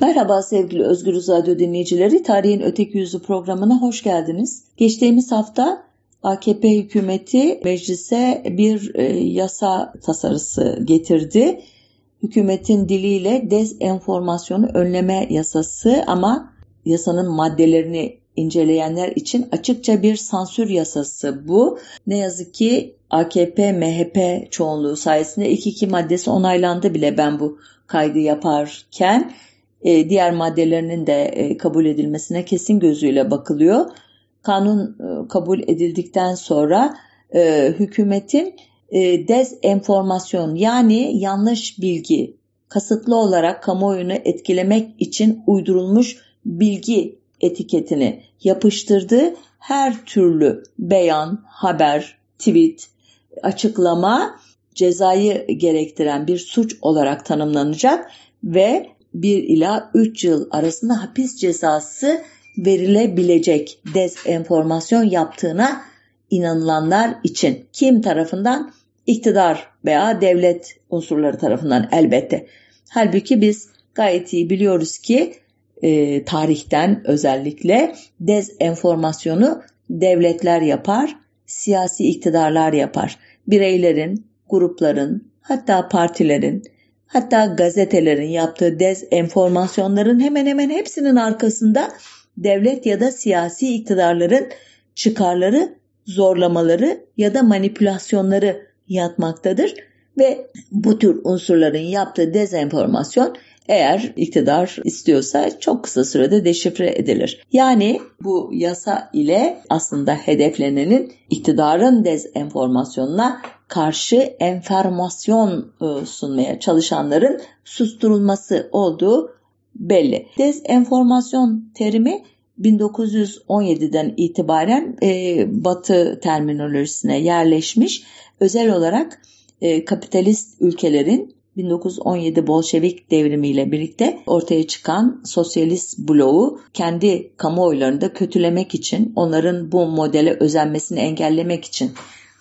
Merhaba sevgili Özgür Radyo dinleyicileri. Tarihin Öteki Yüzü programına hoş geldiniz. Geçtiğimiz hafta AKP hükümeti meclise bir e, yasa tasarısı getirdi. Hükümetin diliyle dezenformasyonu önleme yasası ama yasanın maddelerini inceleyenler için açıkça bir sansür yasası bu. Ne yazık ki AKP MHP çoğunluğu sayesinde ilk iki maddesi onaylandı bile ben bu kaydı yaparken e, diğer maddelerinin de e, kabul edilmesine kesin gözüyle bakılıyor. Kanun e, kabul edildikten sonra e, hükümetin e, dezenformasyon yani yanlış bilgi kasıtlı olarak kamuoyunu etkilemek için uydurulmuş bilgi etiketini yapıştırdığı her türlü beyan, haber, tweet, açıklama cezayı gerektiren bir suç olarak tanımlanacak ve 1 ila 3 yıl arasında hapis cezası verilebilecek dezenformasyon yaptığına inanılanlar için kim tarafından? İktidar veya devlet unsurları tarafından elbette. Halbuki biz gayet iyi biliyoruz ki e, tarihten özellikle dezenformasyonu devletler yapar, siyasi iktidarlar yapar. Bireylerin, grupların, hatta partilerin, hatta gazetelerin yaptığı dezenformasyonların hemen hemen hepsinin arkasında devlet ya da siyasi iktidarların çıkarları, zorlamaları ya da manipülasyonları yatmaktadır ve bu tür unsurların yaptığı dezenformasyon eğer iktidar istiyorsa çok kısa sürede deşifre edilir. Yani bu yasa ile aslında hedeflenenin iktidarın dezenformasyonuna karşı enformasyon e, sunmaya çalışanların susturulması olduğu belli. Dezenformasyon terimi 1917'den itibaren e, Batı terminolojisine yerleşmiş. Özel olarak e, kapitalist ülkelerin 1917 Bolşevik devrimiyle birlikte ortaya çıkan sosyalist bloğu kendi kamuoylarında kötülemek için, onların bu modele özenmesini engellemek için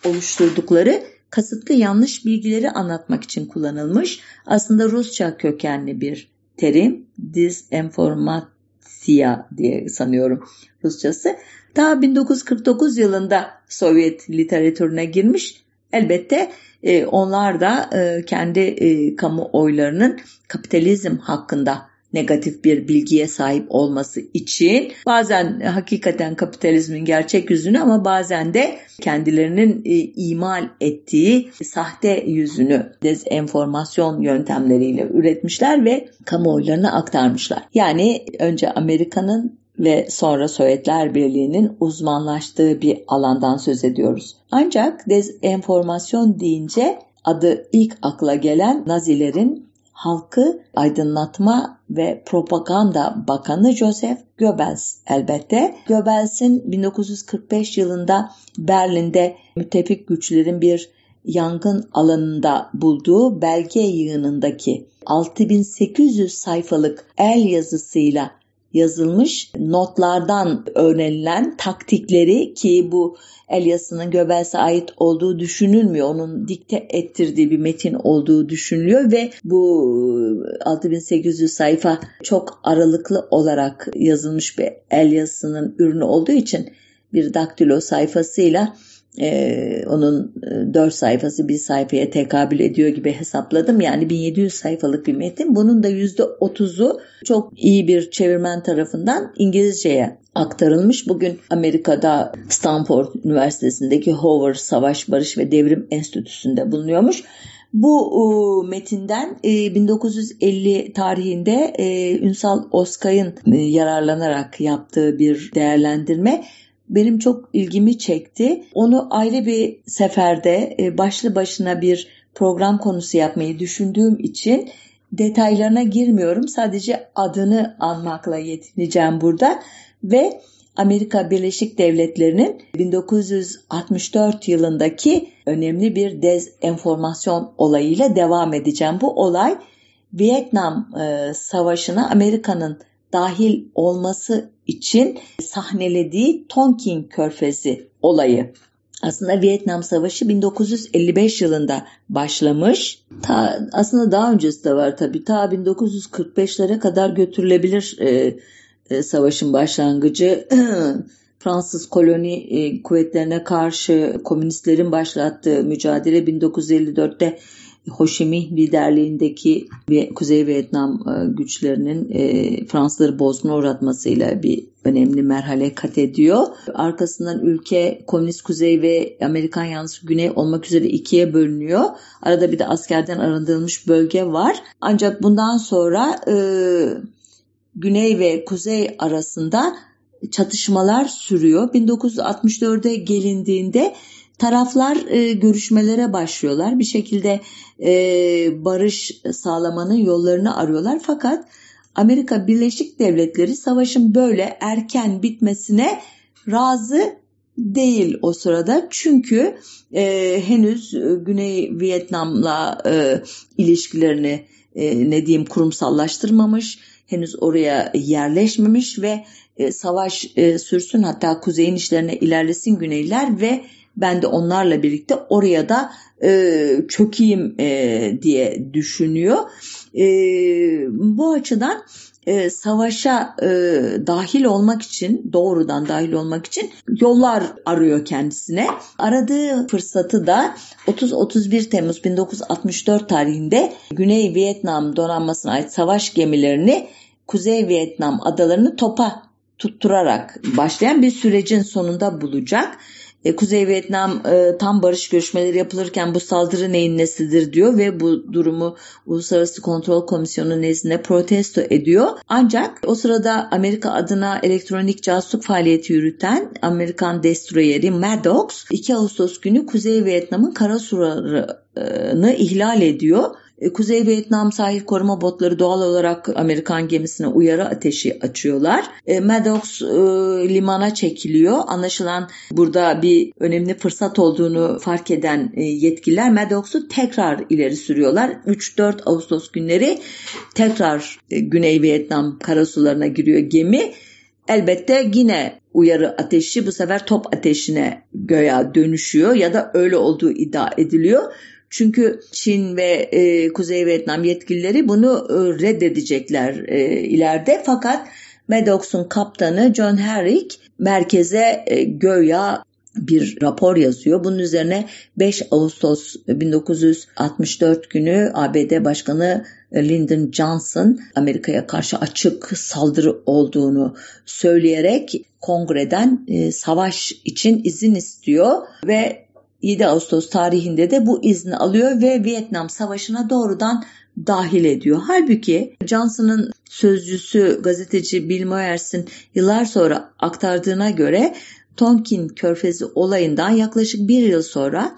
oluşturdukları kasıtlı yanlış bilgileri anlatmak için kullanılmış. Aslında Rusça kökenli bir terim. Disenformasya diye sanıyorum Rusçası. Ta 1949 yılında Sovyet literatürüne girmiş. Elbette e, onlar da e, kendi e, kamuoylarının kapitalizm hakkında negatif bir bilgiye sahip olması için bazen hakikaten kapitalizmin gerçek yüzünü ama bazen de kendilerinin e, imal ettiği sahte yüzünü dezenformasyon yöntemleriyle üretmişler ve kamuoylarına aktarmışlar. Yani önce Amerika'nın ve sonra Sovyetler Birliği'nin uzmanlaştığı bir alandan söz ediyoruz. Ancak dezenformasyon deyince adı ilk akla gelen Nazilerin halkı aydınlatma ve propaganda bakanı Joseph Goebbels elbette. Goebbels'in 1945 yılında Berlin'de müttefik güçlerin bir yangın alanında bulduğu belge yığınındaki 6800 sayfalık el yazısıyla yazılmış notlardan öğrenilen taktikleri ki bu Elias'ın Göbels'e ait olduğu düşünülmüyor. Onun dikte ettirdiği bir metin olduğu düşünülüyor ve bu 6800 sayfa çok aralıklı olarak yazılmış bir el yazısının ürünü olduğu için bir daktilo sayfasıyla ee, onun 4 e, sayfası bir sayfaya tekabül ediyor gibi hesapladım. Yani 1700 sayfalık bir metin. Bunun da %30'u çok iyi bir çevirmen tarafından İngilizceye aktarılmış. Bugün Amerika'da Stanford Üniversitesi'ndeki Hoover Savaş Barış ve Devrim Enstitüsü'nde bulunuyormuş. Bu e, metinden e, 1950 tarihinde e, Ünsal Oskay'ın e, yararlanarak yaptığı bir değerlendirme benim çok ilgimi çekti. Onu ayrı bir seferde e, başlı başına bir program konusu yapmayı düşündüğüm için detaylarına girmiyorum. Sadece adını anmakla yetineceğim burada ve Amerika Birleşik Devletleri'nin 1964 yılındaki önemli bir dezenformasyon olayıyla devam edeceğim. Bu olay Vietnam e, Savaşı'na Amerika'nın dahil olması için sahnelediği Tonkin Körfezi olayı. aslında Vietnam Savaşı 1955 yılında başlamış. Ta, aslında daha öncesi de var tabii. Ta 1945'lere kadar götürülebilir e, e, savaşın başlangıcı. Fransız koloni e, kuvvetlerine karşı komünistlerin başlattığı mücadele 1954'te Ho Chi Minh liderliğindeki Kuzey Vietnam e, güçlerinin e, Fransızları bozguna uğratmasıyla bir önemli merhale kat ediyor. Arkasından ülke komünist kuzey ve Amerikan yanlısı güney olmak üzere ikiye bölünüyor. Arada bir de askerden arındırılmış bölge var. Ancak bundan sonra e, güney ve kuzey arasında çatışmalar sürüyor. 1964'e gelindiğinde taraflar e, görüşmelere başlıyorlar. Bir şekilde e, barış sağlamanın yollarını arıyorlar. Fakat Amerika Birleşik Devletleri savaşın böyle erken bitmesine razı değil o sırada. Çünkü e, henüz Güney Vietnam'la e, ilişkilerini e, ne diyeyim kurumsallaştırmamış, henüz oraya yerleşmemiş ve e, savaş e, sürsün hatta kuzeyin işlerine ilerlesin güneyler ve ben de onlarla birlikte oraya da e, çökeyim e, diye düşünüyor. E, bu açıdan e, savaşa e, dahil olmak için doğrudan dahil olmak için yollar arıyor kendisine. Aradığı fırsatı da 30-31 Temmuz 1964 tarihinde Güney Vietnam donanmasına ait savaş gemilerini Kuzey Vietnam adalarını topa tutturarak başlayan bir sürecin sonunda bulacak. E, Kuzey Vietnam e, tam barış görüşmeleri yapılırken bu saldırı neyin nesidir diyor ve bu durumu Uluslararası Kontrol Komisyonu nezdinde protesto ediyor. Ancak o sırada Amerika adına elektronik casusluk faaliyeti yürüten Amerikan destroyeri Maddox 2 Ağustos günü Kuzey Vietnam'ın kara sularını ihlal ediyor e, Kuzey Vietnam sahil koruma botları doğal olarak Amerikan gemisine uyarı ateşi açıyorlar. E, Maddox e, limana çekiliyor. Anlaşılan burada bir önemli fırsat olduğunu fark eden e, yetkililer Maddox'u tekrar ileri sürüyorlar. 3-4 Ağustos günleri tekrar e, Güney Vietnam karasularına giriyor gemi. Elbette yine uyarı ateşi bu sefer top ateşine göya dönüşüyor ya da öyle olduğu iddia ediliyor. Çünkü Çin ve e, Kuzey Vietnam yetkilileri bunu e, reddedecekler e, ileride. Fakat Maddox'un kaptanı John Herrick merkeze e, göya bir rapor yazıyor. Bunun üzerine 5 Ağustos 1964 günü ABD Başkanı Lyndon Johnson Amerika'ya karşı açık saldırı olduğunu söyleyerek kongreden e, savaş için izin istiyor ve 7 Ağustos tarihinde de bu izni alıyor ve Vietnam Savaşı'na doğrudan dahil ediyor. Halbuki Johnson'ın sözcüsü gazeteci Bill Moyers'in yıllar sonra aktardığına göre Tonkin Körfezi olayından yaklaşık bir yıl sonra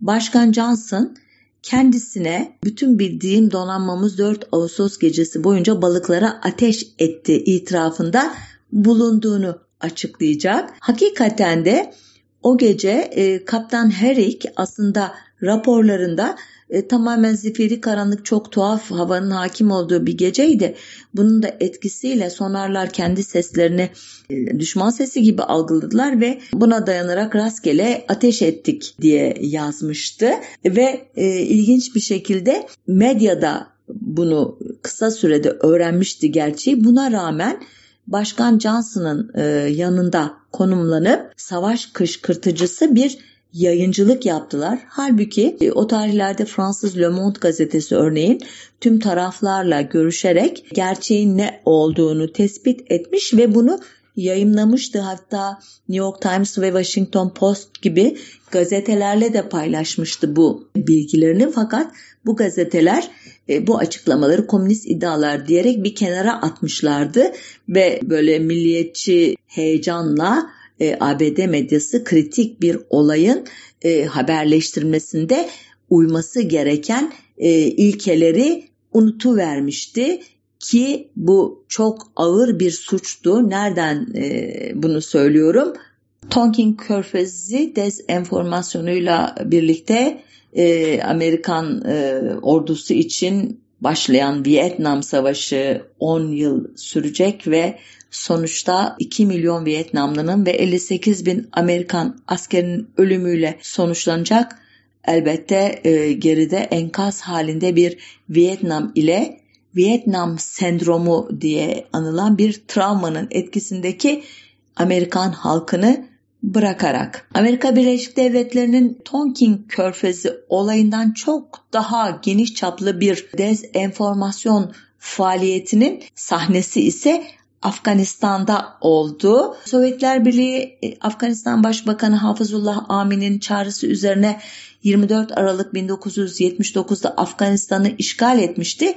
Başkan Johnson kendisine bütün bildiğim donanmamız 4 Ağustos gecesi boyunca balıklara ateş etti itirafında bulunduğunu açıklayacak. Hakikaten de o gece e, Kaptan Herrick aslında raporlarında e, tamamen zifiri karanlık çok tuhaf havanın hakim olduğu bir geceydi. Bunun da etkisiyle sonarlar kendi seslerini e, düşman sesi gibi algıladılar ve buna dayanarak rastgele ateş ettik diye yazmıştı. Ve e, ilginç bir şekilde medyada bunu kısa sürede öğrenmişti gerçeği. Buna rağmen Başkan Johnson'ın e, yanında konumlanıp savaş kışkırtıcısı bir yayıncılık yaptılar. Halbuki e, o tarihlerde Fransız Le Monde gazetesi örneğin tüm taraflarla görüşerek gerçeğin ne olduğunu tespit etmiş ve bunu yayınlamıştı. Hatta New York Times ve Washington Post gibi gazetelerle de paylaşmıştı bu bilgilerini. Fakat bu gazeteler e, bu açıklamaları komünist iddialar diyerek bir kenara atmışlardı ve böyle milliyetçi heyecanla e, ABD medyası kritik bir olayın e, haberleştirmesinde uyması gereken e, ilkeleri unutuvermişti ki bu çok ağır bir suçtu. Nereden bunu söylüyorum? Tonkin Körfezi dezenformasyonuyla birlikte e, Amerikan e, ordusu için başlayan Vietnam Savaşı 10 yıl sürecek ve sonuçta 2 milyon Vietnamlının ve 58 bin Amerikan askerinin ölümüyle sonuçlanacak. Elbette e, geride enkaz halinde bir Vietnam ile Vietnam sendromu diye anılan bir travmanın etkisindeki Amerikan halkını bırakarak Amerika Birleşik Devletleri'nin Tonkin Körfezi olayından çok daha geniş çaplı bir dezenformasyon faaliyetinin sahnesi ise Afganistan'da oldu. Sovyetler Birliği e, Afganistan Başbakanı Hafızullah Amin'in çağrısı üzerine 24 Aralık 1979'da Afganistan'ı işgal etmişti.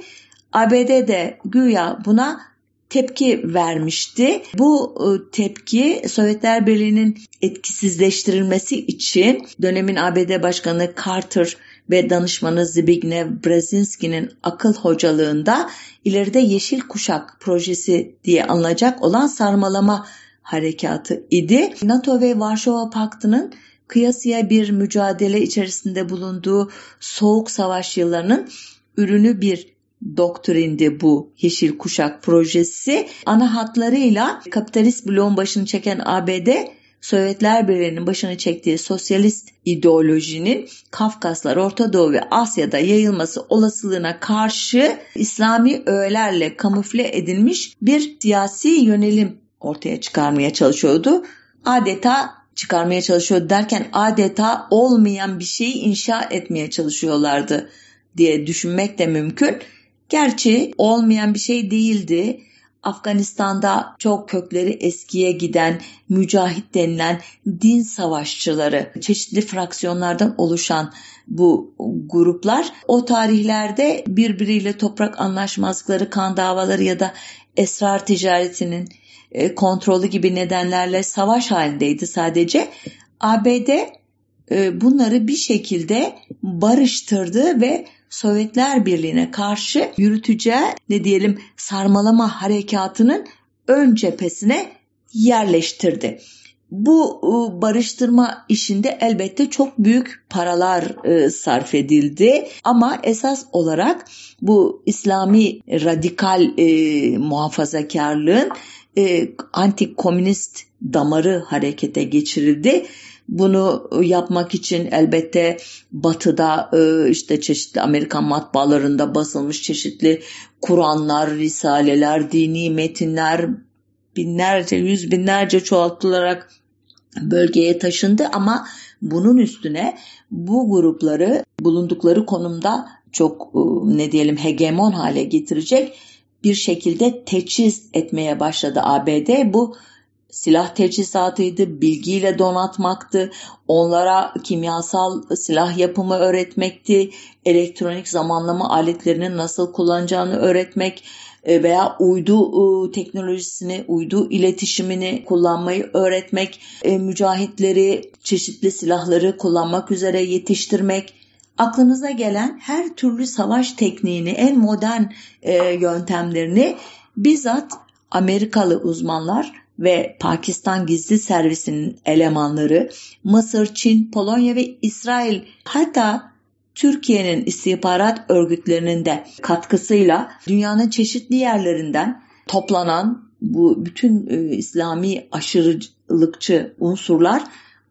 ABD de güya buna tepki vermişti. Bu e, tepki Sovyetler Birliği'nin etkisizleştirilmesi için dönemin ABD Başkanı Carter ve danışmanı Zbigniew Brzezinski'nin akıl hocalığında ileride Yeşil Kuşak projesi diye anılacak olan sarmalama harekatı idi. NATO ve Varşova Paktı'nın kıyasıya bir mücadele içerisinde bulunduğu Soğuk Savaş yıllarının ürünü bir doktrindi bu Yeşil Kuşak projesi. Ana hatlarıyla kapitalist bloğun başını çeken ABD Sovyetler Birliği'nin başını çektiği sosyalist ideolojinin Kafkaslar, Orta Doğu ve Asya'da yayılması olasılığına karşı İslami öğelerle kamufle edilmiş bir siyasi yönelim ortaya çıkarmaya çalışıyordu. Adeta çıkarmaya çalışıyor derken adeta olmayan bir şeyi inşa etmeye çalışıyorlardı diye düşünmek de mümkün. Gerçi olmayan bir şey değildi. Afganistan'da çok kökleri eskiye giden mücahit denilen din savaşçıları, çeşitli fraksiyonlardan oluşan bu gruplar o tarihlerde birbiriyle toprak anlaşmazlıkları, kan davaları ya da esrar ticaretinin e, kontrolü gibi nedenlerle savaş halindeydi sadece. ABD e, bunları bir şekilde barıştırdı ve Sovyetler Birliği'ne karşı yürüteceği ne diyelim sarmalama harekatının ön cephesine yerleştirdi. Bu e, barıştırma işinde elbette çok büyük paralar e, sarf edildi ama esas olarak bu İslami radikal e, muhafazakarlığın e, anti komünist damarı harekete geçirildi bunu yapmak için elbette batıda e, işte çeşitli Amerikan matbaalarında basılmış çeşitli Kur'anlar, risaleler, dini metinler binlerce, yüz binlerce çoğaltılarak bölgeye taşındı ama bunun üstüne bu grupları bulundukları konumda çok e, ne diyelim hegemon hale getirecek bir şekilde teçhiz etmeye başladı ABD. Bu silah teçhizatıydı, bilgiyle donatmaktı, onlara kimyasal silah yapımı öğretmekti, elektronik zamanlama aletlerinin nasıl kullanacağını öğretmek e, veya uydu e, teknolojisini, uydu iletişimini kullanmayı öğretmek, e, mücahitleri çeşitli silahları kullanmak üzere yetiştirmek, aklınıza gelen her türlü savaş tekniğini, en modern yöntemlerini bizzat Amerikalı uzmanlar ve Pakistan Gizli Servisi'nin elemanları Mısır, Çin, Polonya ve İsrail hatta Türkiye'nin istihbarat örgütlerinin de katkısıyla dünyanın çeşitli yerlerinden toplanan bu bütün e, İslami aşırılıkçı unsurlar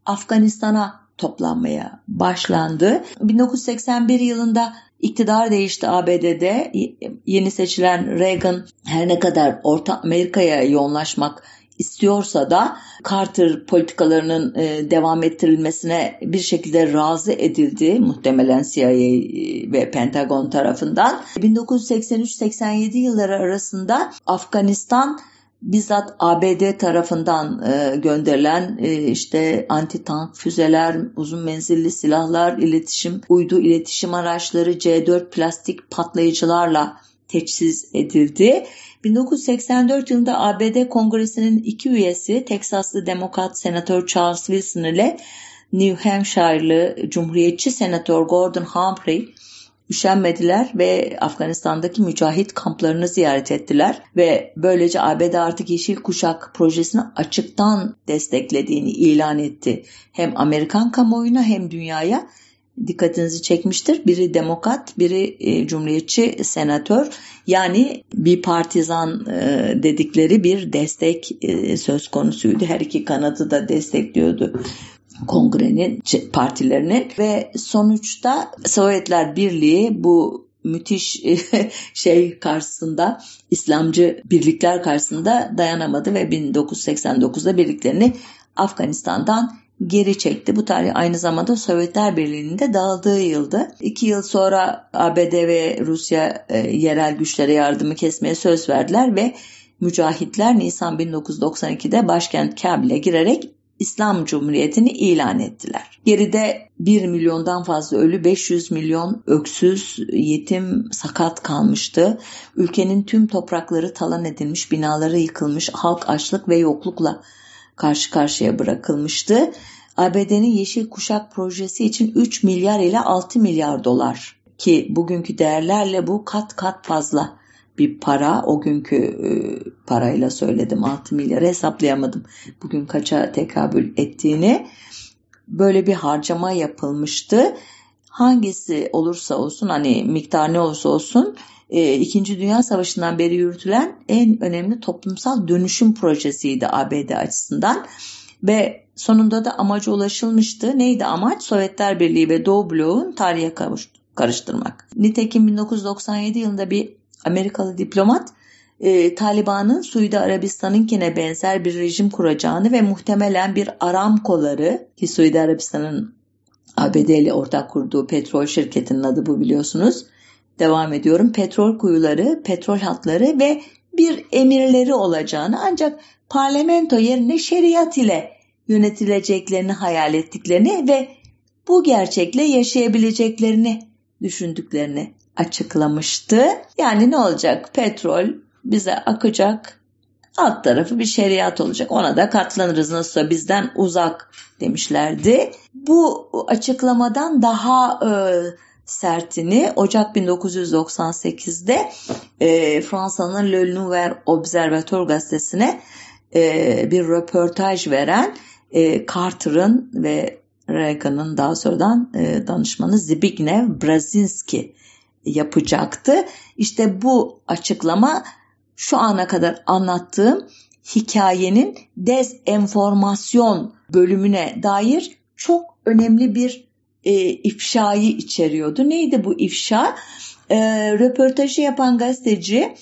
Afganistan'a toplanmaya başlandı. 1981 yılında iktidar değişti ABD'de. Yeni seçilen Reagan her ne kadar Orta Amerika'ya yoğunlaşmak istiyorsa da Carter politikalarının e, devam ettirilmesine bir şekilde razı edildi muhtemelen CIA ve Pentagon tarafından. 1983-87 yılları arasında Afganistan bizzat ABD tarafından e, gönderilen e, işte anti tank füzeler, uzun menzilli silahlar, iletişim, uydu iletişim araçları, C4 plastik patlayıcılarla teçhiz edildi. 1984 yılında ABD Kongresi'nin iki üyesi Teksaslı Demokrat Senatör Charles Wilson ile New Hampshire'lı Cumhuriyetçi Senatör Gordon Humphrey üşenmediler ve Afganistan'daki mücahit kamplarını ziyaret ettiler ve böylece ABD artık Yeşil Kuşak projesini açıktan desteklediğini ilan etti. Hem Amerikan kamuoyuna hem dünyaya dikkatinizi çekmiştir. Biri demokrat, biri e, cumhuriyetçi senatör. Yani bir partizan e, dedikleri bir destek e, söz konusuydu. Her iki kanadı da destekliyordu kongrenin partilerinin ve sonuçta Sovyetler Birliği bu müthiş şey karşısında İslamcı birlikler karşısında dayanamadı ve 1989'da birliklerini Afganistan'dan geri çekti. Bu tarih aynı zamanda Sovyetler Birliği'nin de dağıldığı yıldı. İki yıl sonra ABD ve Rusya e, yerel güçlere yardımı kesmeye söz verdiler ve mücahitler Nisan 1992'de başkent Kabil'e girerek İslam Cumhuriyeti'ni ilan ettiler. Geride 1 milyondan fazla ölü, 500 milyon öksüz, yetim, sakat kalmıştı. Ülkenin tüm toprakları talan edilmiş, binaları yıkılmış, halk açlık ve yoklukla karşı karşıya bırakılmıştı. ABD'nin Yeşil Kuşak projesi için 3 milyar ile 6 milyar dolar ki bugünkü değerlerle bu kat kat fazla bir para. O günkü e, parayla söyledim 6 milyar hesaplayamadım. Bugün kaça tekabül ettiğini. Böyle bir harcama yapılmıştı. Hangisi olursa olsun hani miktar ne olursa olsun İkinci Dünya Savaşı'ndan beri yürütülen en önemli toplumsal dönüşüm projesiydi ABD açısından ve sonunda da amaca ulaşılmıştı. Neydi amaç? Sovyetler Birliği ve Doğu bloğun tarihe karıştırmak. Nitekim 1997 yılında bir Amerikalı diplomat e, Taliban'ın Suudi Arabistan'ınkine benzer bir rejim kuracağını ve muhtemelen bir Aramko'ları ki Suudi Arabistan'ın ABD ile ortak kurduğu petrol şirketinin adı bu biliyorsunuz. Devam ediyorum. Petrol kuyuları, petrol hatları ve bir emirleri olacağını ancak parlamento yerine şeriat ile yönetileceklerini hayal ettiklerini ve bu gerçekle yaşayabileceklerini düşündüklerini açıklamıştı. Yani ne olacak? Petrol bize akacak. Alt tarafı bir şeriat olacak. Ona da katlanırız nasılsa bizden uzak demişlerdi. Bu açıklamadan daha e, sertini Ocak 1998'de e, Fransa'nın Le Nouvel Observateur gazetesine e, bir röportaj veren e, Carter'ın ve Reagan'ın daha sonradan e, danışmanı Zbigniew Brzezinski yapacaktı. İşte bu açıklama şu ana kadar anlattığım hikayenin dezenformasyon bölümüne dair çok önemli bir e, ifşayı içeriyordu. Neydi bu ifşa? E, röportajı yapan gazeteci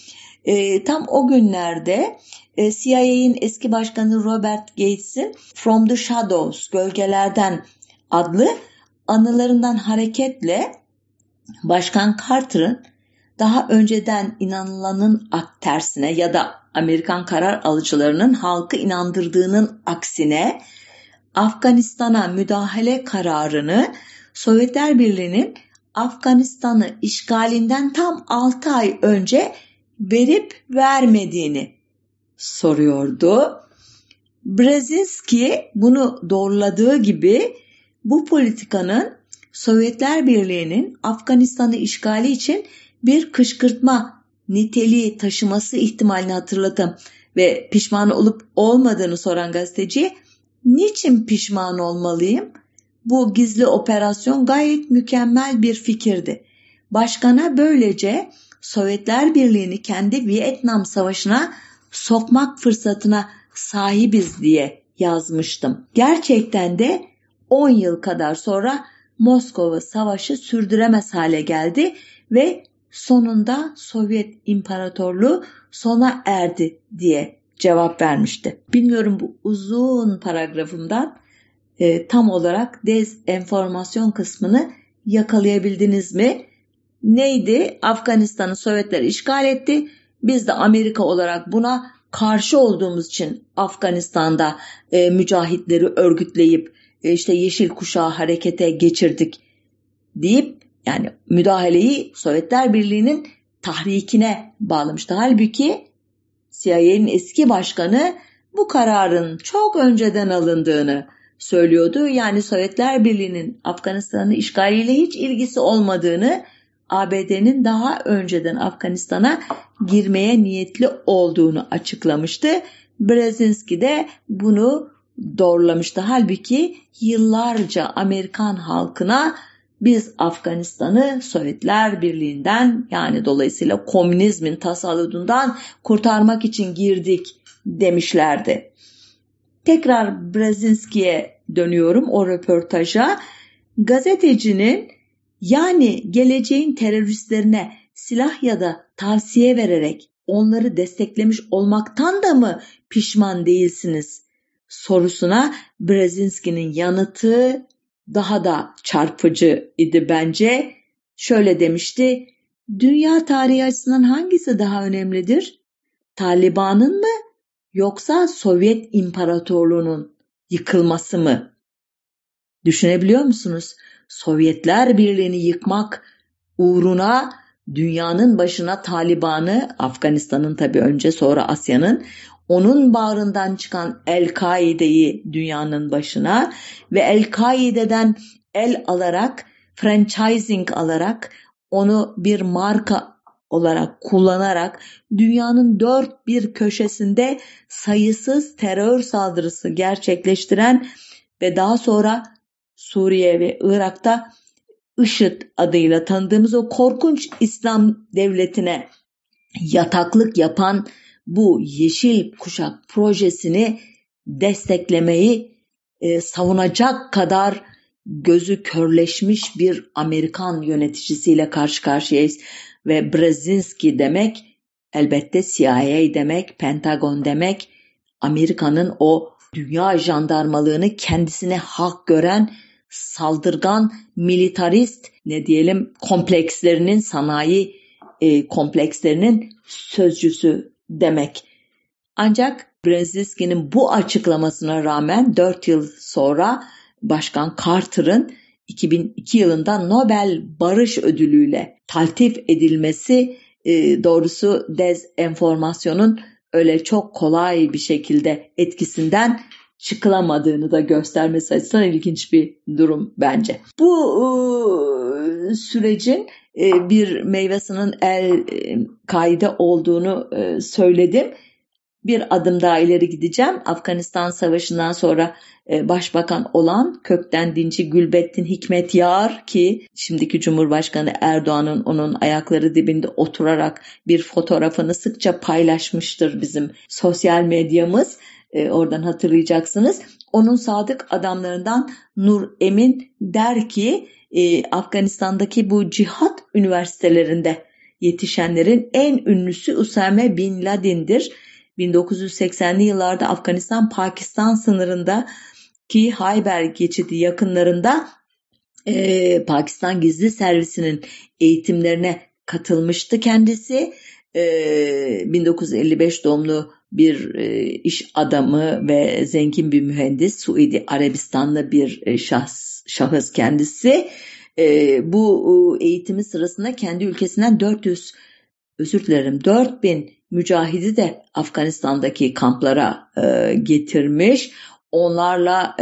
e, tam o günlerde e, CIA'in eski başkanı Robert Gates'in From the Shadows, Gölgelerden adlı anılarından hareketle Başkan Carter'ın daha önceden inanılanın tersine ya da Amerikan karar alıcılarının halkı inandırdığının aksine Afganistan'a müdahale kararını Sovyetler Birliği'nin Afganistan'ı işgalinden tam 6 ay önce verip vermediğini soruyordu. Brzezinski bunu doğruladığı gibi bu politikanın Sovyetler Birliği'nin Afganistan'ı işgali için bir kışkırtma niteliği taşıması ihtimalini hatırladım ve pişman olup olmadığını soran gazeteci niçin pişman olmalıyım? Bu gizli operasyon gayet mükemmel bir fikirdi. Başkana böylece Sovyetler Birliği'ni kendi Vietnam Savaşı'na sokmak fırsatına sahibiz diye yazmıştım. Gerçekten de 10 yıl kadar sonra Moskova savaşı sürdüremez hale geldi ve sonunda Sovyet İmparatorluğu sona erdi diye cevap vermişti. Bilmiyorum bu uzun paragrafımdan e, tam olarak dezenformasyon kısmını yakalayabildiniz mi? Neydi? Afganistan'ı Sovyetler işgal etti. Biz de Amerika olarak buna karşı olduğumuz için Afganistan'da e, mücahitleri örgütleyip e, işte yeşil kuşağı harekete geçirdik deyip yani müdahaleyi Sovyetler Birliği'nin tahrikine bağlamıştı. Halbuki CIA'nin eski başkanı bu kararın çok önceden alındığını söylüyordu. Yani Sovyetler Birliği'nin Afganistan'ı işgaliyle hiç ilgisi olmadığını, ABD'nin daha önceden Afganistan'a girmeye niyetli olduğunu açıklamıştı. Brzezinski de bunu doğrulamıştı. Halbuki yıllarca Amerikan halkına Biz Afganistan'ı Sovyetler Birliği'nden yani dolayısıyla komünizmin tasalludundan kurtarmak için girdik demişlerdi. Tekrar Brzezinski'ye dönüyorum o röportaja. Gazetecinin yani geleceğin teröristlerine silah ya da tavsiye vererek onları desteklemiş olmaktan da mı pişman değilsiniz? sorusuna Brzezinski'nin yanıtı daha da çarpıcı idi bence. Şöyle demişti, dünya tarihi açısından hangisi daha önemlidir? Taliban'ın mı yoksa Sovyet İmparatorluğu'nun yıkılması mı? Düşünebiliyor musunuz? Sovyetler Birliği'ni yıkmak uğruna dünyanın başına Taliban'ı, Afganistan'ın tabi önce sonra Asya'nın, onun bağrından çıkan El-Kaide'yi dünyanın başına ve El-Kaide'den el alarak, franchising alarak, onu bir marka olarak kullanarak dünyanın dört bir köşesinde sayısız terör saldırısı gerçekleştiren ve daha sonra Suriye ve Irak'ta IŞİD adıyla tanıdığımız o korkunç İslam devletine yataklık yapan bu Yeşil Kuşak projesini desteklemeyi e, savunacak kadar gözü körleşmiş bir Amerikan yöneticisiyle karşı karşıyayız. Ve Brzezinski demek elbette CIA demek, Pentagon demek, Amerika'nın o dünya jandarmalığını kendisine hak gören saldırgan, militarist ne diyelim komplekslerinin sanayi e, komplekslerinin sözcüsü demek. Ancak Brzezinski'nin bu açıklamasına rağmen 4 yıl sonra Başkan Carter'ın 2002 yılında Nobel Barış Ödülü ile taltif edilmesi e, doğrusu dezenformasyonun öyle çok kolay bir şekilde etkisinden çıkılamadığını da göstermesi açısından ilginç bir durum bence. Bu e, sürecin e, bir meyvesinin el e, olduğunu söyledim. Bir adım daha ileri gideceğim. Afganistan Savaşı'ndan sonra e, başbakan olan kökten dinci Gülbettin Hikmet Yar ki şimdiki Cumhurbaşkanı Erdoğan'ın onun ayakları dibinde oturarak bir fotoğrafını sıkça paylaşmıştır bizim sosyal medyamız. E, oradan hatırlayacaksınız. Onun sadık adamlarından Nur Emin der ki e, Afganistan'daki bu cihat üniversitelerinde yetişenlerin en ünlüsü Usame Bin Laden'dir. 1980'li yıllarda Afganistan-Pakistan sınırında ki Hayber geçidi yakınlarında e, Pakistan Gizli Servisi'nin eğitimlerine katılmıştı kendisi. E, 1955 doğumlu bir e, iş adamı ve zengin bir mühendis, Suudi Arabistanlı bir e, şahs, şahıs kendisi. E, bu eğitimi sırasında kendi ülkesinden 400 özür dilerim 4000 mücahidi de Afganistan'daki kamplara getirmiş. Onlarla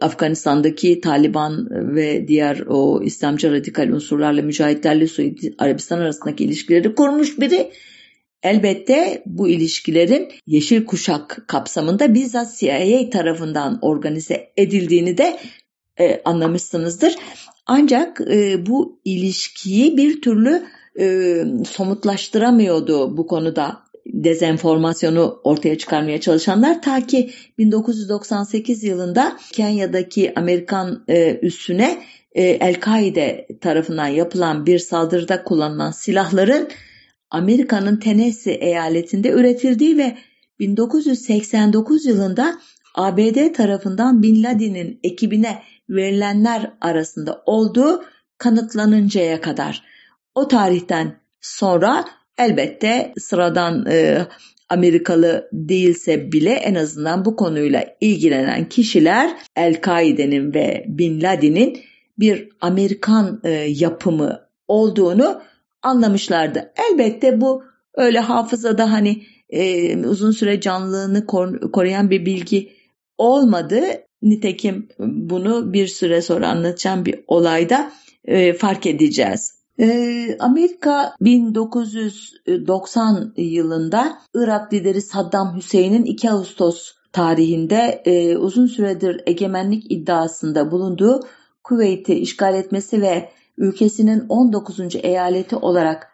Afganistan'daki Taliban ve diğer o İslamcı radikal unsurlarla mücahitlerle Suudi Arabistan arasındaki ilişkileri kurmuş biri. Elbette bu ilişkilerin Yeşil Kuşak kapsamında bizzat CIA tarafından organize edildiğini de e, anlamışsınızdır. Ancak e, bu ilişkiyi bir türlü e, somutlaştıramıyordu bu konuda dezenformasyonu ortaya çıkarmaya çalışanlar ta ki 1998 yılında Kenya'daki Amerikan e, üssüne e, El-Kaide tarafından yapılan bir saldırıda kullanılan silahların Amerika'nın Tennessee eyaletinde üretildiği ve 1989 yılında ABD tarafından Bin Laden'in ekibine verilenler arasında olduğu kanıtlanıncaya kadar. O tarihten sonra elbette sıradan e, Amerikalı değilse bile en azından bu konuyla ilgilenen kişiler El-Kaide'nin ve Bin Laden'in bir Amerikan e, yapımı olduğunu anlamışlardı. Elbette bu öyle hafızada hani e, uzun süre canlılığını kor, koruyan bir bilgi olmadı. Nitekim bunu bir süre sonra anlatacağım bir olayda e, fark edeceğiz. E, Amerika 1990 yılında Irak lideri Saddam Hüseyin'in 2 Ağustos tarihinde e, uzun süredir egemenlik iddiasında bulunduğu Kuveyt'i işgal etmesi ve ülkesinin 19. eyaleti olarak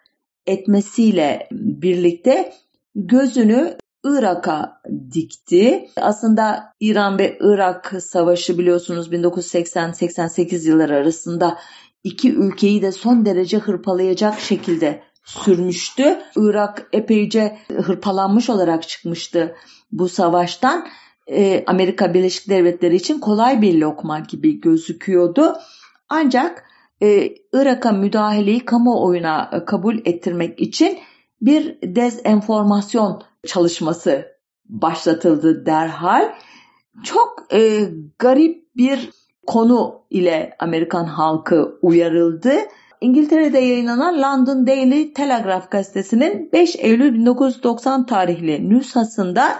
etmesiyle birlikte gözünü Irak'a dikti. Aslında İran ve Irak savaşı biliyorsunuz 1980-88 yılları arasında iki ülkeyi de son derece hırpalayacak şekilde sürmüştü. Irak epeyce hırpalanmış olarak çıkmıştı bu savaştan. Ee, Amerika Birleşik Devletleri için kolay bir lokma gibi gözüküyordu. Ancak e, Irak'a müdahaleyi kamuoyuna kabul ettirmek için bir dezenformasyon çalışması başlatıldı derhal. Çok e, garip bir konu ile Amerikan halkı uyarıldı. İngiltere'de yayınlanan London Daily Telegraph gazetesinin 5 Eylül 1990 tarihli nüshasında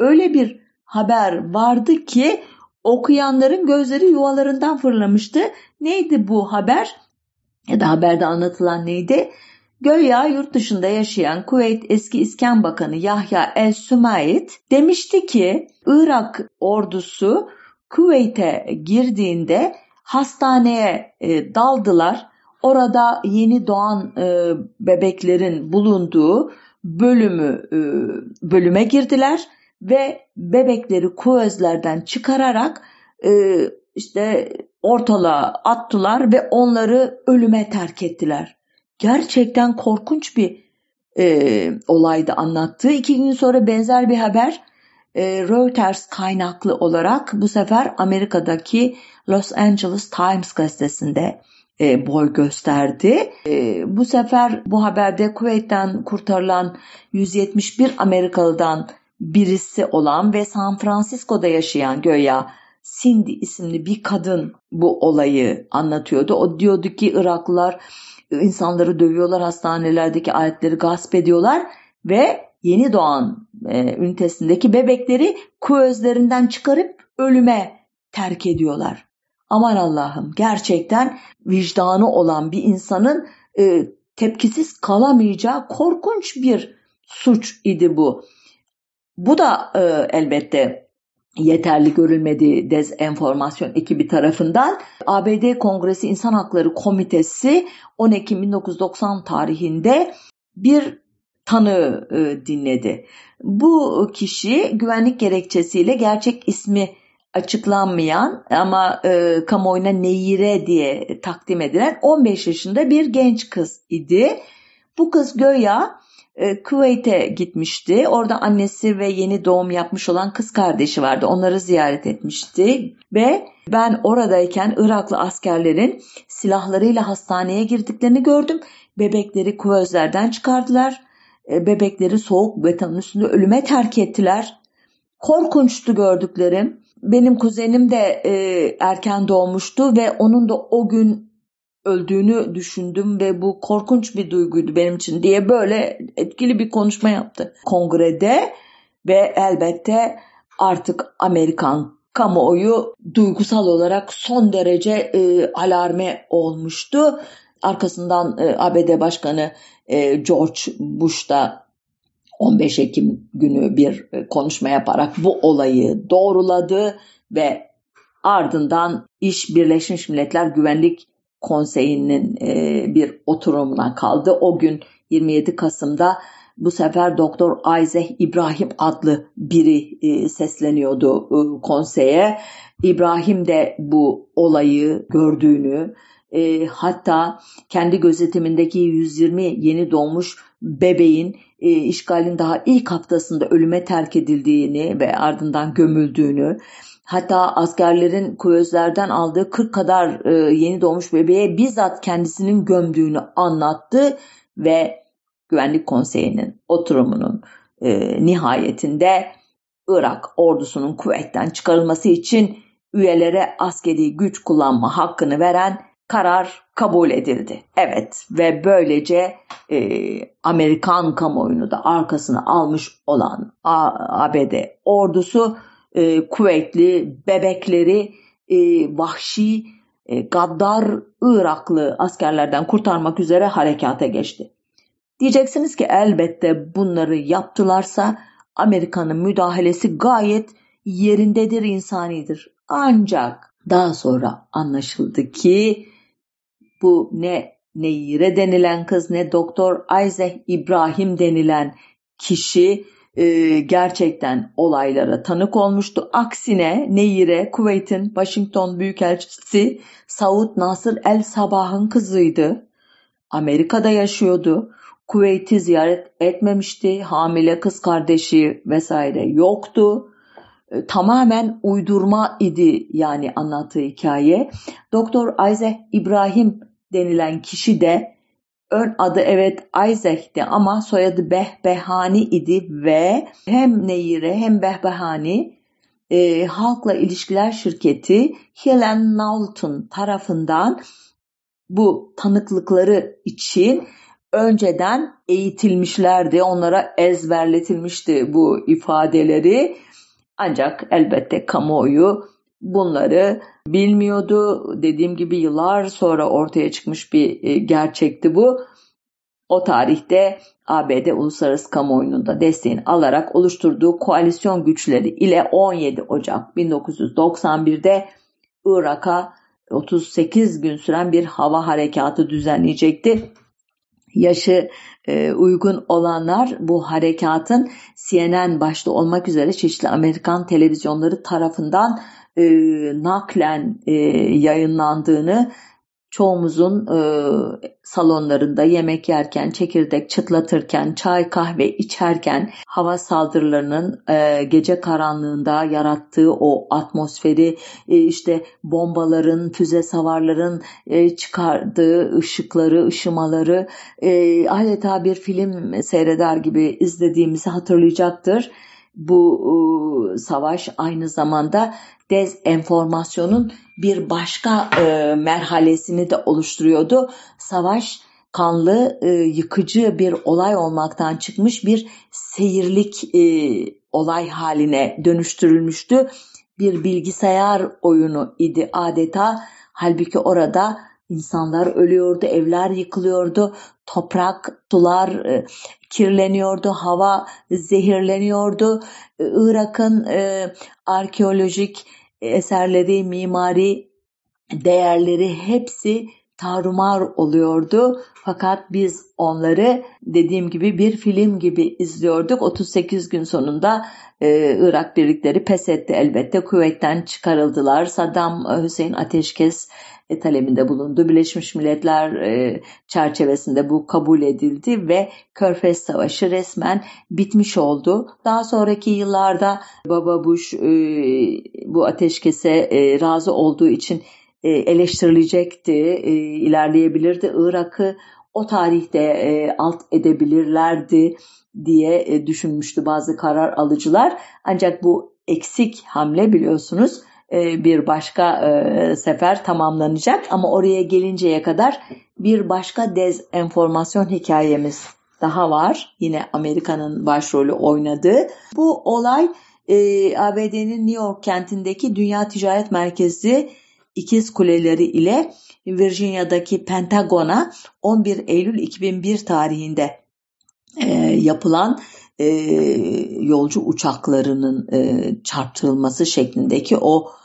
öyle bir haber vardı ki okuyanların gözleri yuvalarından fırlamıştı. Neydi bu haber? Ya da haberde anlatılan neydi? Göya yurt dışında yaşayan Kuveyt eski İskan Bakanı Yahya El Sümait demişti ki Irak ordusu Kuveyt'e girdiğinde hastaneye e, daldılar. Orada yeni doğan e, bebeklerin bulunduğu bölümü e, bölüme girdiler ve bebekleri kuvözlerden çıkararak e, işte ortalığa attılar ve onları ölüme terk ettiler. Gerçekten korkunç bir e, olaydı anlattığı. İki gün sonra benzer bir haber e, Reuters kaynaklı olarak bu sefer Amerika'daki Los Angeles Times gazetesinde e, boy gösterdi. E, bu sefer bu haberde Kuveyt'ten kurtarılan 171 Amerikalı'dan birisi olan ve San Francisco'da yaşayan göya Cindy isimli bir kadın bu olayı anlatıyordu. O diyordu ki Iraklılar insanları dövüyorlar, hastanelerdeki aletleri gasp ediyorlar ve yeni doğan e, ünitesindeki bebekleri kuvözlerinden çıkarıp ölüme terk ediyorlar. Aman Allah'ım gerçekten vicdanı olan bir insanın e, tepkisiz kalamayacağı korkunç bir suç idi bu. Bu da e, elbette yeterli görülmedi dezenformasyon ekibi tarafından. ABD Kongresi İnsan Hakları Komitesi 10 Ekim 1990 tarihinde bir tanığı e, dinledi. Bu kişi güvenlik gerekçesiyle gerçek ismi açıklanmayan ama e, kamuoyuna Neyire diye takdim edilen 15 yaşında bir genç kız idi. Bu kız göya e, Kuveyt'e gitmişti. Orada annesi ve yeni doğum yapmış olan kız kardeşi vardı. Onları ziyaret etmişti ve ben oradayken Iraklı askerlerin silahlarıyla hastaneye girdiklerini gördüm. Bebekleri kuvözlerden çıkardılar. E, bebekleri soğuk betonun üstünde ölüme terk ettiler. Korkunçtu gördüklerim. Benim kuzenim de e, erken doğmuştu ve onun da o gün öldüğünü düşündüm ve bu korkunç bir duyguydu benim için diye böyle etkili bir konuşma yaptı kongrede ve elbette artık Amerikan kamuoyu duygusal olarak son derece e, alarme olmuştu. Arkasından e, ABD Başkanı e, George Bush da 15 Ekim günü bir e, konuşma yaparak bu olayı doğruladı ve ardından iş Birleşmiş Milletler Güvenlik Konseyi'nin bir oturumuna kaldı. O gün 27 Kasım'da bu sefer Doktor Isaac İbrahim adlı biri sesleniyordu konseye. İbrahim de bu olayı gördüğünü, e, hatta kendi gözetimindeki 120 yeni doğmuş bebeğin e, işgalin daha ilk haftasında ölüme terk edildiğini ve ardından gömüldüğünü, hatta askerlerin kuvözlerden aldığı 40 kadar e, yeni doğmuş bebeğe bizzat kendisinin gömdüğünü anlattı ve Güvenlik Konseyi'nin oturumunun e, nihayetinde Irak ordusunun kuvvetten çıkarılması için üyelere askeri güç kullanma hakkını veren karar kabul edildi. Evet ve böylece e, Amerikan kamuoyunu da arkasına almış olan ABD ordusu e, kuvvetli bebekleri e, vahşi e, gaddar Iraklı askerlerden kurtarmak üzere harekata geçti. Diyeceksiniz ki elbette bunları yaptılarsa Amerika'nın müdahalesi gayet yerindedir, insanidir. Ancak Daha sonra anlaşıldı ki bu ne Neyire denilen kız ne Doktor Isaac İbrahim denilen kişi e, gerçekten olaylara tanık olmuştu. Aksine Neyire Kuveyt'in Washington Büyükelçisi Saud Nasır El Sabah'ın kızıydı. Amerika'da yaşıyordu. Kuveyt'i ziyaret etmemişti. Hamile kız kardeşi vesaire yoktu. E, tamamen uydurma idi yani anlattığı hikaye. Doktor Isaac İbrahim denilen kişi de ön adı evet Isaac'ti ama soyadı Behbehani idi ve hem Neyire hem Behbehani e, halkla ilişkiler şirketi Helen Knowlton tarafından bu tanıklıkları için önceden eğitilmişlerdi. Onlara ezberletilmişti bu ifadeleri. Ancak elbette kamuoyu bunları bilmiyordu. Dediğim gibi yıllar sonra ortaya çıkmış bir e, gerçekti bu. O tarihte ABD uluslararası kamuoyunun da desteğini alarak oluşturduğu koalisyon güçleri ile 17 Ocak 1991'de Irak'a 38 gün süren bir hava harekatı düzenleyecekti. Yaşı e, uygun olanlar bu harekatın CNN başta olmak üzere çeşitli Amerikan televizyonları tarafından e, naklen e, yayınlandığını çoğumuzun e, salonlarında yemek yerken, çekirdek çıtlatırken, çay kahve içerken hava saldırılarının e, gece karanlığında yarattığı o atmosferi e, işte bombaların, füze savarların e, çıkardığı ışıkları, ışımaları e, adeta bir film seyreder gibi izlediğimizi hatırlayacaktır. Bu e, savaş aynı zamanda dezenformasyonun bir başka e, merhalesini de oluşturuyordu. Savaş kanlı, e, yıkıcı bir olay olmaktan çıkmış bir seyirlik e, olay haline dönüştürülmüştü. Bir bilgisayar oyunu idi adeta. Halbuki orada insanlar ölüyordu, evler yıkılıyordu, toprak, sular e, kirleniyordu, hava zehirleniyordu. E, Irak'ın e, arkeolojik eserleri, mimari değerleri hepsi tarumar oluyordu. Fakat biz onları dediğim gibi bir film gibi izliyorduk. 38 gün sonunda e, Irak birlikleri pes etti elbette. Kuveyt'ten çıkarıldılar. Saddam Hüseyin ateşkes talebinde bulundu. Birleşmiş Milletler e, çerçevesinde bu kabul edildi ve Körfez Savaşı resmen bitmiş oldu. Daha sonraki yıllarda Baba Bush e, bu ateşkese e, razı olduğu için e, eleştirilecekti, e, ilerleyebilirdi. Irak'ı o tarihte e, alt edebilirlerdi diye e, düşünmüştü bazı karar alıcılar. Ancak bu eksik hamle biliyorsunuz e, bir başka e, sefer tamamlanacak ama oraya gelinceye kadar bir başka dezenformasyon hikayemiz daha var. Yine Amerika'nın başrolü oynadığı. Bu olay e, ABD'nin New York kentindeki Dünya Ticaret Merkezi ikiz kuleleri ile Virginia'daki Pentagon'a 11 Eylül 2001 tarihinde e, yapılan e, yolcu uçaklarının e, çarptırılması şeklindeki o e,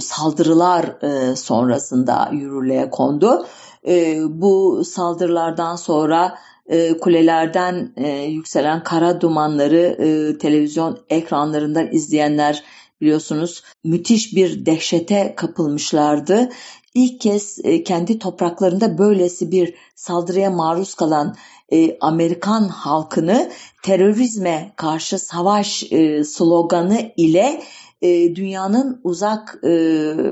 saldırılar e, sonrasında yürürlüğe kondu. E, bu saldırılardan sonra e, kulelerden e, yükselen kara dumanları e, televizyon ekranlarından izleyenler biliyorsunuz müthiş bir dehşete kapılmışlardı. İlk kez e, kendi topraklarında böylesi bir saldırıya maruz kalan e, Amerikan halkını terörizme karşı savaş e, sloganı ile e, dünyanın uzak e,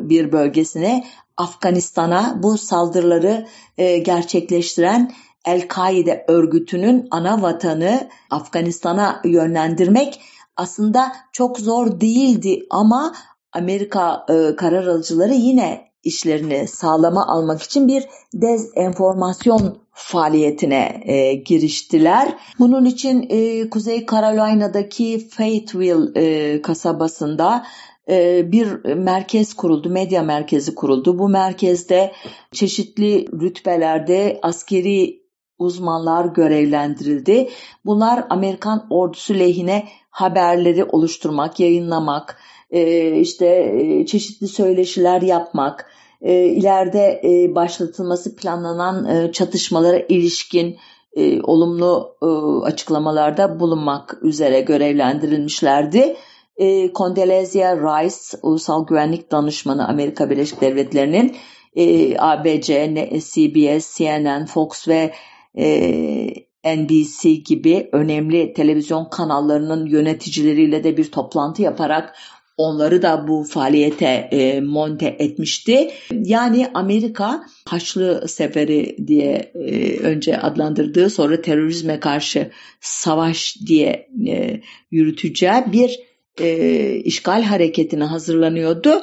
bir bölgesine Afganistan'a bu saldırıları e, gerçekleştiren El-Kaide örgütünün ana vatanı Afganistan'a yönlendirmek aslında çok zor değildi ama Amerika e, karar alıcıları yine işlerini sağlama almak için bir dezenformasyon faaliyetine e, giriştiler. Bunun için e, Kuzey Carolina'daki Fayetteville e, kasabasında e, bir merkez kuruldu, medya merkezi kuruldu. Bu merkezde çeşitli rütbelerde askeri uzmanlar görevlendirildi. Bunlar Amerikan ordusu lehine haberleri oluşturmak, yayınlamak, e, işte e, çeşitli söyleşiler yapmak, e, ileride e, başlatılması planlanan e, çatışmalara ilişkin e, olumlu e, açıklamalarda bulunmak üzere görevlendirilmişlerdi. E, Condoleezza Rice, Ulusal Güvenlik Danışmanı Amerika Birleşik Devletleri'nin e, ABC, CBS, CNN, Fox ve e, NBC gibi önemli televizyon kanallarının yöneticileriyle de bir toplantı yaparak onları da bu faaliyete e, monte etmişti. Yani Amerika Haçlı Seferi diye e, önce adlandırdığı sonra terörizme karşı savaş diye e, yürüteceği bir e, işgal hareketine hazırlanıyordu.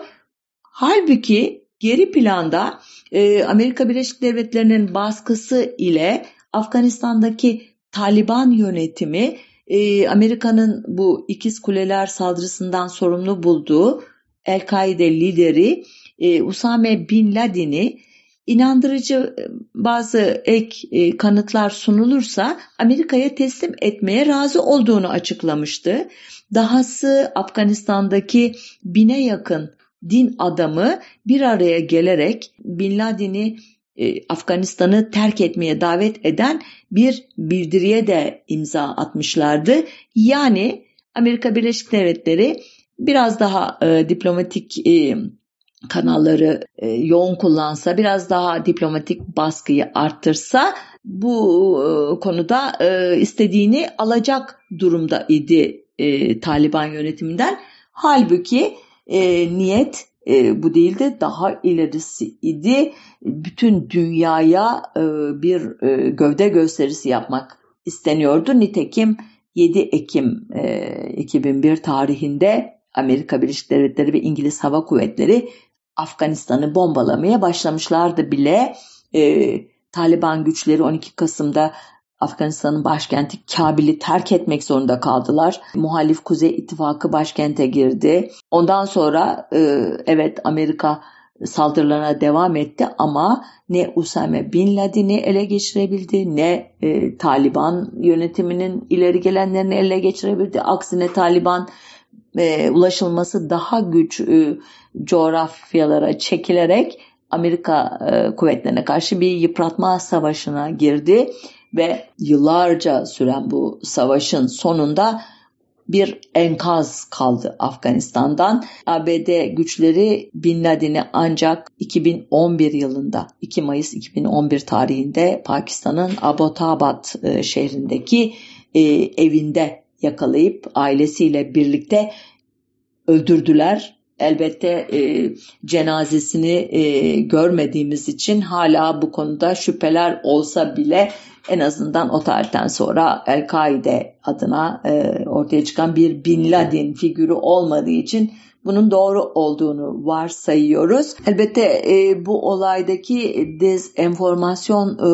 Halbuki geri planda e, Amerika Birleşik Devletleri'nin baskısı ile Afganistan'daki Taliban yönetimi e, Amerika'nın bu ikiz kuleler saldırısından sorumlu bulduğu El-Kaide lideri e, Usame Bin Laden'i inandırıcı e, bazı ek e, kanıtlar sunulursa Amerika'ya teslim etmeye razı olduğunu açıklamıştı. Dahası Afganistan'daki bine yakın din adamı bir araya gelerek Bin Laden'i e, Afganistan'ı terk etmeye davet eden bir bildiriye de imza atmışlardı. Yani Amerika Birleşik Devletleri biraz daha e, diplomatik e, kanalları e, yoğun kullansa, biraz daha diplomatik baskıyı arttırsa bu e, konuda e, istediğini alacak durumda idi e, Taliban yönetiminden. Halbuki e, niyet e, bu değil de daha ilerisi idi. Bütün dünyaya e, bir e, gövde gösterisi yapmak isteniyordu. Nitekim 7 Ekim e, 2001 tarihinde Amerika Birleşik Devletleri ve İngiliz Hava Kuvvetleri Afganistan'ı bombalamaya başlamışlardı bile. E, Taliban güçleri 12 Kasım'da Afganistan'ın başkenti Kabil'i terk etmek zorunda kaldılar. Muhalif Kuzey İttifakı başkente girdi. Ondan sonra e, evet Amerika saldırılarına devam etti ama ne Usame Bin Laden'i ele geçirebildi ne e, Taliban yönetiminin ileri gelenlerini ele geçirebildi. Aksine Taliban e, ulaşılması daha güç coğrafyalara çekilerek Amerika kuvvetlerine karşı bir yıpratma savaşına girdi ve yıllarca süren bu savaşın sonunda bir enkaz kaldı Afganistan'dan. ABD güçleri Bin Laden'i ancak 2011 yılında 2 Mayıs 2011 tarihinde Pakistan'ın Abbottabad e, şehrindeki e, evinde yakalayıp ailesiyle birlikte öldürdüler. Elbette e, cenazesini e, görmediğimiz için hala bu konuda şüpheler olsa bile en azından o tarihten sonra El-Kaide adına e, ortaya çıkan bir Bin Laden figürü olmadığı için bunun doğru olduğunu varsayıyoruz. Elbette e, bu olaydaki dezenformasyon e,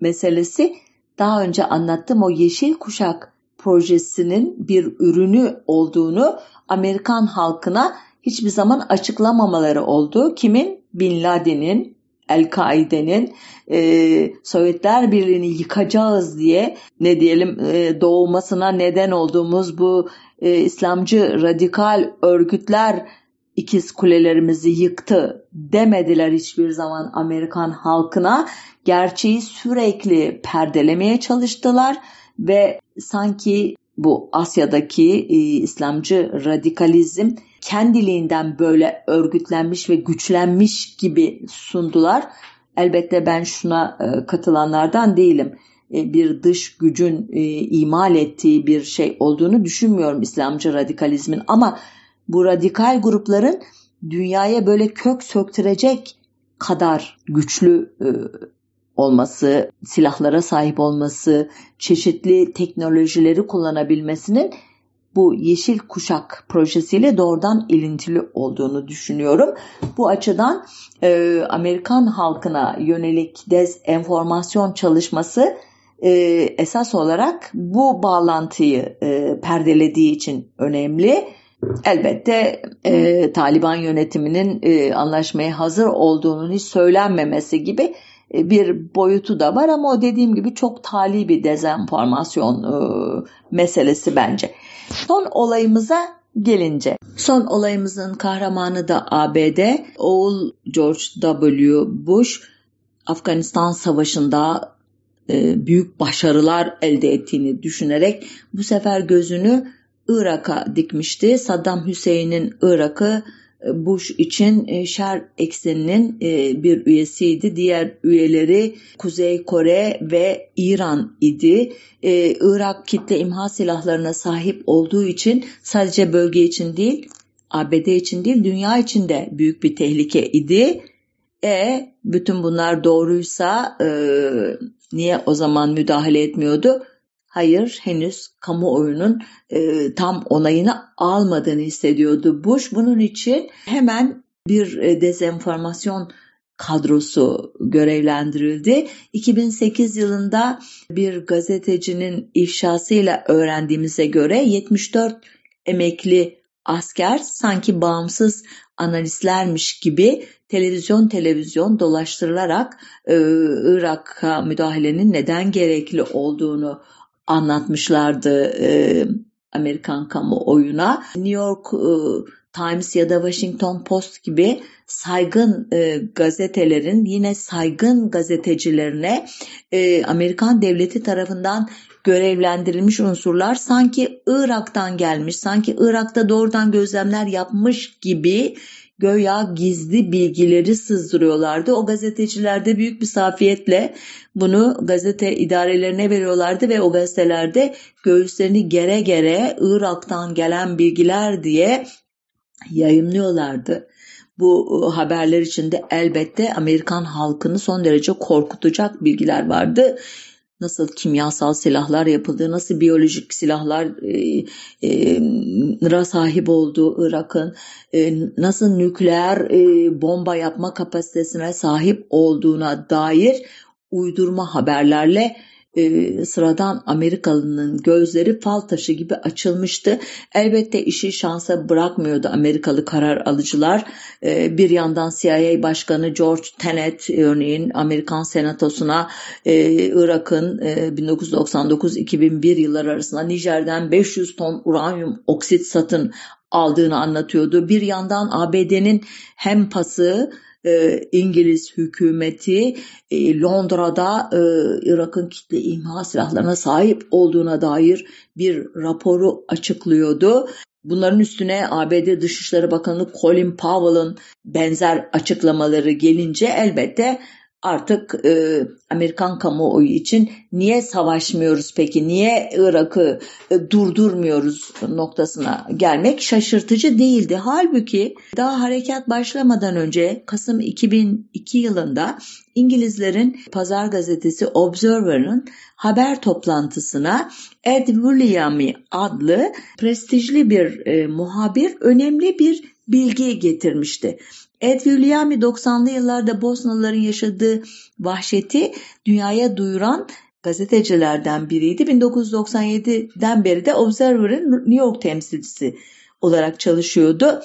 meselesi daha önce anlattığım o yeşil kuşak projesinin bir ürünü olduğunu Amerikan halkına hiçbir zaman açıklamamaları oldu. Kimin? Bin Laden'in El-Kaide'nin e, Sovyetler Birliği'ni yıkacağız diye ne diyelim e, doğmasına neden olduğumuz bu e, İslamcı radikal örgütler ikiz kulelerimizi yıktı demediler hiçbir zaman Amerikan halkına. Gerçeği sürekli perdelemeye çalıştılar ve sanki bu Asya'daki e, İslamcı radikalizm kendiliğinden böyle örgütlenmiş ve güçlenmiş gibi sundular. Elbette ben şuna e, katılanlardan değilim. E, bir dış gücün e, imal ettiği bir şey olduğunu düşünmüyorum İslamcı radikalizmin ama bu radikal grupların dünyaya böyle kök söktürecek kadar güçlü olması, silahlara sahip olması, çeşitli teknolojileri kullanabilmesinin bu yeşil kuşak projesiyle doğrudan ilintili olduğunu düşünüyorum. Bu açıdan e, Amerikan halkına yönelik dezenformasyon çalışması e, esas olarak bu bağlantıyı e, perdelediği için önemli. Elbette e, Taliban yönetiminin e, anlaşmaya hazır olduğunun hiç söylenmemesi gibi bir boyutu da var ama o dediğim gibi çok tali bir dezenformasyon e, meselesi bence. Son olayımıza gelince. Son olayımızın kahramanı da ABD. Oğul George W. Bush Afganistan Savaşı'nda e, büyük başarılar elde ettiğini düşünerek bu sefer gözünü Irak'a dikmişti. Saddam Hüseyin'in Irak'ı e, Bush için e, şer ekseninin bir üyesiydi. Diğer üyeleri Kuzey Kore ve İran idi. Irak kitle imha silahlarına sahip olduğu için sadece bölge için değil, ABD için değil, dünya için de büyük bir tehlike idi. E bütün bunlar doğruysa e, niye o zaman müdahale etmiyordu? Hayır henüz kamuoyunun e, tam onayını almadığını hissediyordu Bush. Bunun için hemen bir e, dezenformasyon kadrosu görevlendirildi. 2008 yılında bir gazetecinin ifşasıyla öğrendiğimize göre 74 emekli asker sanki bağımsız analistlermiş gibi televizyon televizyon dolaştırılarak e, Irak'a müdahalenin neden gerekli olduğunu anlatmışlardı e, Amerikan kamuoyuna. New York e, Times ya da Washington Post gibi saygın e, gazetelerin yine saygın gazetecilerine e, Amerikan devleti tarafından görevlendirilmiş unsurlar sanki Irak'tan gelmiş, sanki Irak'ta doğrudan gözlemler yapmış gibi göya gizli bilgileri sızdırıyorlardı. O gazeteciler de büyük bir safiyetle bunu gazete idarelerine veriyorlardı ve o gazetelerde göğüslerini gere gere Irak'tan gelen bilgiler diye yayınlıyorlardı. Bu ıı, haberler içinde elbette Amerikan halkını son derece korkutacak bilgiler vardı nasıl kimyasal silahlar yapıldığı, nasıl biyolojik silahlar e, e, sahip olduğu Irak'ın, e, nasıl nükleer e, bomba yapma kapasitesine sahip olduğuna dair uydurma haberlerle e, sıradan Amerikalının gözleri fal taşı gibi açılmıştı. Elbette işi şansa bırakmıyordu Amerikalı karar alıcılar. E, bir yandan CIA Başkanı George Tenet örneğin Amerikan Senatosu'na e, Irak'ın e, 1999-2001 yılları arasında Nijer'den 500 ton uranyum oksit satın aldığını anlatıyordu. Bir yandan ABD'nin hem pası e, İngiliz hükümeti e, Londra'da e, Irak'ın kitle imha silahlarına sahip olduğuna dair bir raporu açıklıyordu. Bunların üstüne ABD Dışişleri Bakanı Colin Powell'ın benzer açıklamaları gelince elbette artık e, Amerikan kamuoyu için niye savaşmıyoruz peki, niye Irak'ı e, durdurmuyoruz noktasına gelmek şaşırtıcı değildi. Halbuki daha harekat başlamadan önce Kasım 2002 yılında İngilizlerin pazar gazetesi Observer'ın haber toplantısına Ed Williamy adlı prestijli bir e, muhabir önemli bir bilgi getirmişti. Ed Williami 90'lı yıllarda Bosnalıların yaşadığı vahşeti dünyaya duyuran gazetecilerden biriydi. 1997'den beri de Observer'ın New York temsilcisi olarak çalışıyordu.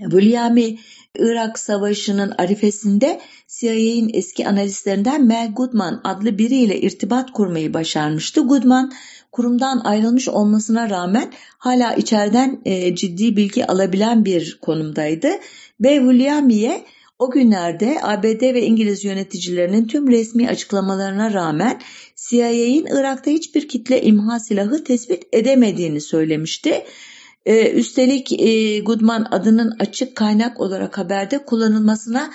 Williami Irak Savaşı'nın arifesinde CIA'in eski analistlerinden Mel Goodman adlı biriyle irtibat kurmayı başarmıştı. Goodman kurumdan ayrılmış olmasına rağmen hala içeriden e, ciddi bilgi alabilen bir konumdaydı. Ve Williami'ye o günlerde ABD ve İngiliz yöneticilerinin tüm resmi açıklamalarına rağmen CIA'in Irak'ta hiçbir kitle imha silahı tespit edemediğini söylemişti. Ee, üstelik e, Goodman adının açık kaynak olarak haberde kullanılmasına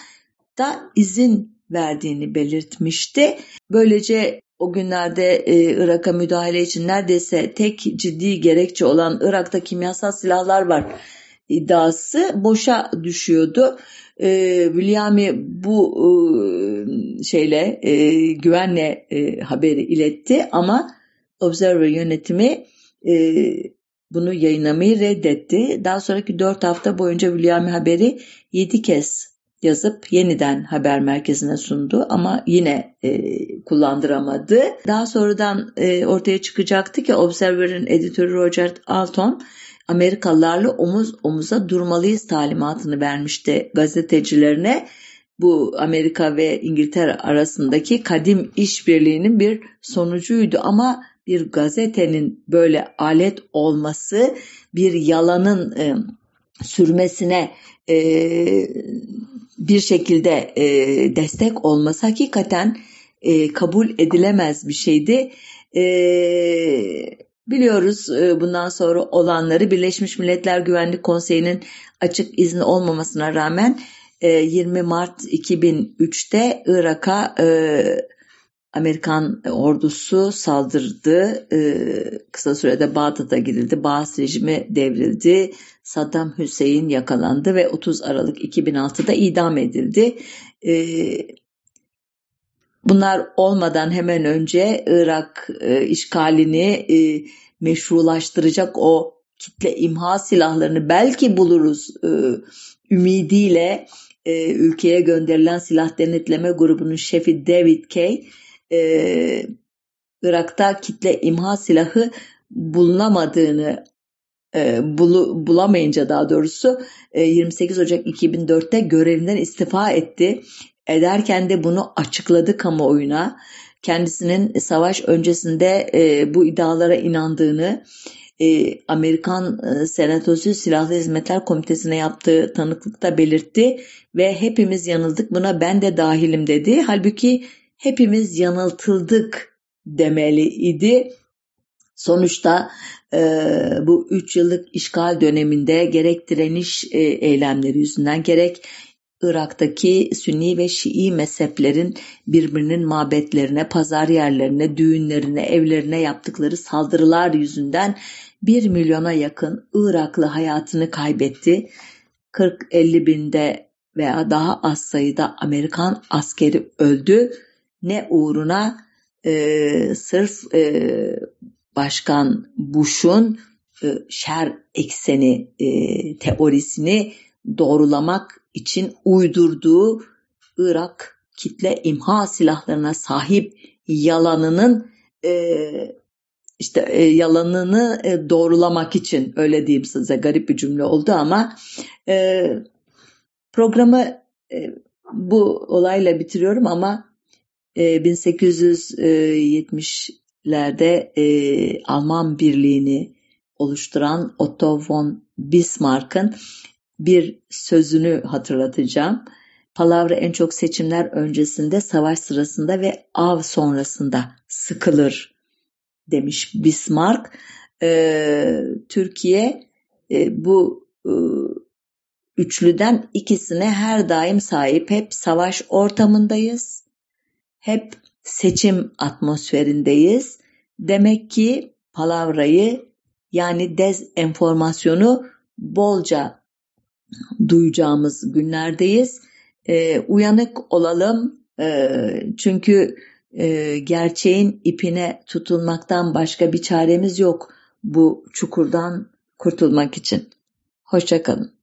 da izin verdiğini belirtmişti. Böylece o günlerde e, Irak'a müdahale için neredeyse tek ciddi gerekçe olan Irak'ta kimyasal silahlar var iddiası boşa düşüyordu. E, Williami bu şeyle e, güvenle e, haberi iletti ama Observer yönetimi e, bunu yayınlamayı reddetti. Daha sonraki 4 hafta boyunca Williami haberi 7 kez yazıp yeniden haber merkezine sundu ama yine e, kullandıramadı. Daha sonradan e, ortaya çıkacaktı ki Observer'ın editörü Roger Alton Amerikalılarla omuz omuza durmalıyız talimatını vermişti gazetecilerine. Bu Amerika ve İngiltere arasındaki kadim işbirliğinin bir sonucuydu ama bir gazetenin böyle alet olması bir yalanın e, sürmesine e, bir şekilde e, destek olması hakikaten e, kabul edilemez bir şeydi. E, biliyoruz e, bundan sonra olanları Birleşmiş Milletler Güvenlik Konseyi'nin açık izni olmamasına rağmen 20 e, Mart 2003'te Irak'a e, Amerikan ordusu saldırdı. Kısa sürede Bağdat'a girildi. Baas rejimi devrildi. Saddam Hüseyin yakalandı ve 30 Aralık 2006'da idam edildi. Bunlar olmadan hemen önce Irak işgalini meşrulaştıracak o kitle imha silahlarını belki buluruz e, ümidiyle e, ülkeye gönderilen silah denetleme grubunun şefi David Kay e, Irak'ta kitle imha silahı bulunamadığını e, bulu, bulamayınca daha doğrusu e, 28 Ocak 2004'te görevinden istifa etti. Ederken de bunu açıkladı kamuoyuna. Kendisinin savaş öncesinde e, bu iddialara inandığını, e, Amerikan e, Senatosu Silahlı Hizmetler Komitesi'ne yaptığı tanıklıkta belirtti ve hepimiz yanıldık buna ben de dahilim dedi. Halbuki hepimiz yanıltıldık demeli idi. Sonuçta e, bu 3 yıllık işgal döneminde gerek direniş e, eylemleri yüzünden gerek Irak'taki Sünni ve Şii mezheplerin birbirinin mabetlerine, pazar yerlerine, düğünlerine, evlerine yaptıkları saldırılar yüzünden 1 milyona yakın Iraklı hayatını kaybetti. 40-50 binde veya daha az sayıda Amerikan askeri öldü. Ne uğruna e, sırf e, Başkan Bush'un e, şer ekseni e, teorisini doğrulamak için uydurduğu Irak kitle imha silahlarına sahip yalanının e, işte e, yalanını e, doğrulamak için öyle diyeyim size garip bir cümle oldu ama e, programı e, bu olayla bitiriyorum ama e, 1870'lerde e, Alman Birliği'ni oluşturan Otto von Bismarck'ın bir sözünü hatırlatacağım. Palavra en çok seçimler öncesinde, savaş sırasında ve av sonrasında sıkılır demiş Bismarck. Ee, Türkiye e, bu e, üçlüden ikisine her daim sahip. Hep savaş ortamındayız. Hep seçim atmosferindeyiz. Demek ki palavrayı yani dezenformasyonu bolca duyacağımız günlerdeyiz. E, uyanık olalım e, çünkü e, gerçeğin ipine tutulmaktan başka bir çaremiz yok bu çukurdan kurtulmak için. Hoşçakalın.